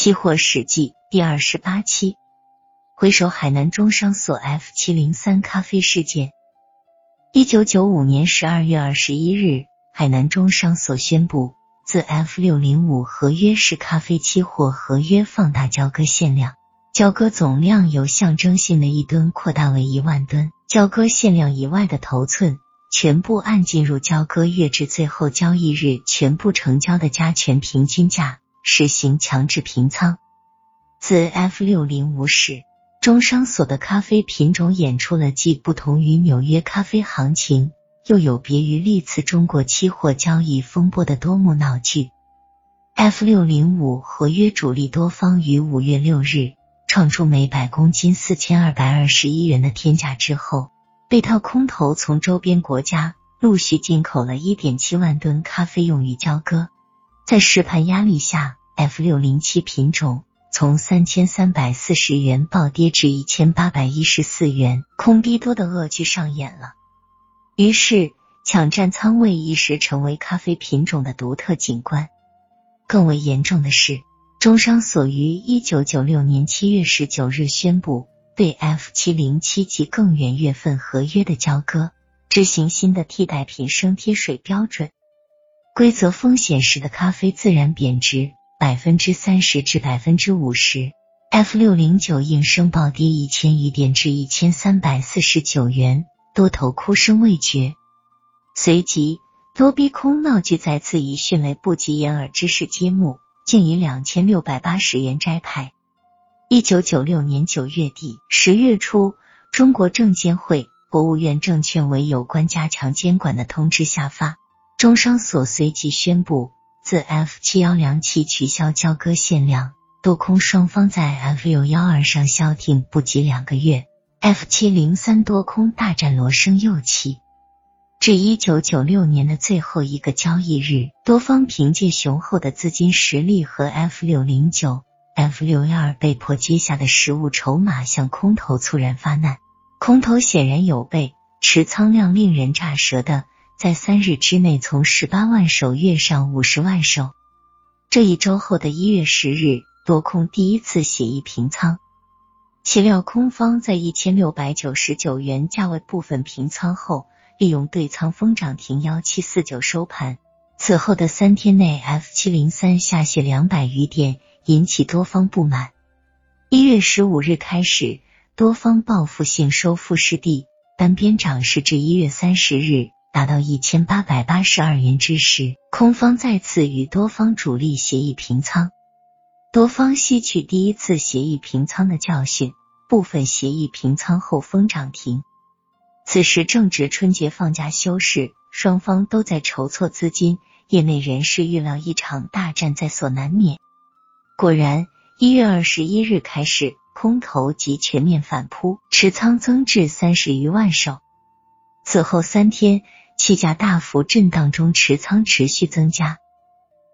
期货史记第二十八期，回首海南中商所 F 七零三咖啡事件。一九九五年十二月二十一日，海南中商所宣布，自 F 六零五合约式咖啡期货合约放大交割限量，交割总量由象征性的一吨扩大为一万吨，交割限量以外的头寸全部按进入交割月至最后交易日全部成交的加权平均价。实行强制平仓。自 F 六零五始，中商所的咖啡品种演出了既不同于纽约咖啡行情，又有别于历次中国期货交易风波的多幕闹剧。F 六零五合约主力多方于五月六日创出每百公斤四千二百二十一元的天价之后，被套空头从周边国家陆续进口了一点七万吨咖啡用于交割。在实盘压力下，F 六零七品种从三千三百四十元暴跌至一千八百一十四元，空逼多的恶剧上演了。于是，抢占仓位一时成为咖啡品种的独特景观。更为严重的是，中商所于一九九六年七月十九日宣布，对 F 七零七及更远月份合约的交割执行新的替代品升贴水标准。规则风险时的咖啡自然贬值百分之三十至百分之五十，F 六零九应声暴跌一千余点至一千三百四十九元，多头哭声未绝。随即，多逼空闹剧再次以迅雷不及掩耳之势揭幕，竟以两千六百八十元摘牌。一九九六年九月底、十月初，中国证监会、国务院证券委有关加强监管的通知下发。中商所随即宣布，自 F 七幺两起取消交割限量，多空双方在 F 六幺二上消停不及两个月，F 七零三多空大战罗生又起。至一九九六年的最后一个交易日，多方凭借雄厚的资金实力和 F 六零九、F 六幺二被迫接下的实物筹码向空头猝然发难，空头显然有备，持仓量令人咋舌的。在三日之内，从十八万手跃上五十万手。这一周后的一月十日，多空第一次协议平仓。岂料空方在一千六百九十九元价位部分平仓后，利用对仓封涨停幺七四九收盘。此后的三天内，F 七零三下泻两百余点，引起多方不满。一月十五日开始，多方报复性收复失地，单边涨势至一月三十日。达到一千八百八十二元之时，空方再次与多方主力协议平仓。多方吸取第一次协议平仓的教训，部分协议平仓后封涨停。此时正值春节放假休市，双方都在筹措资金，业内人士预料一场大战在所难免。果然，一月二十一日开始，空头即全面反扑，持仓增至三十余万手。此后三天。气价大幅震荡中，持仓持续增加。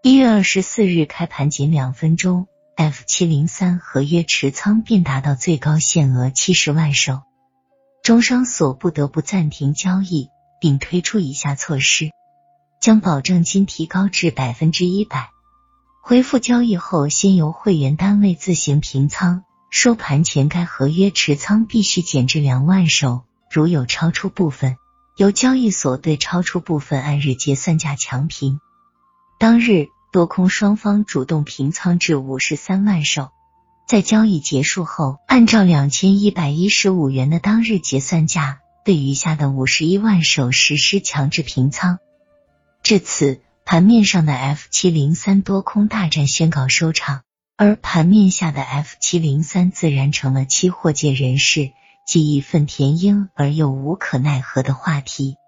一月二十四日开盘仅两分钟，F 七零三合约持仓便达到最高限额七十万手，中商所不得不暂停交易，并推出以下措施：将保证金提高至百分之一百，恢复交易后先由会员单位自行平仓，收盘前该合约持仓必须减至两万手，如有超出部分。由交易所对超出部分按日结算价强平。当日多空双方主动平仓至五十三万手，在交易结束后，按照两千一百一十五元的当日结算价，对余下的五十一万手实施强制平仓。至此，盘面上的 F 七零三多空大战宣告收场，而盘面下的 F 七零三自然成了期货界人士。既义愤填膺而又无可奈何的话题。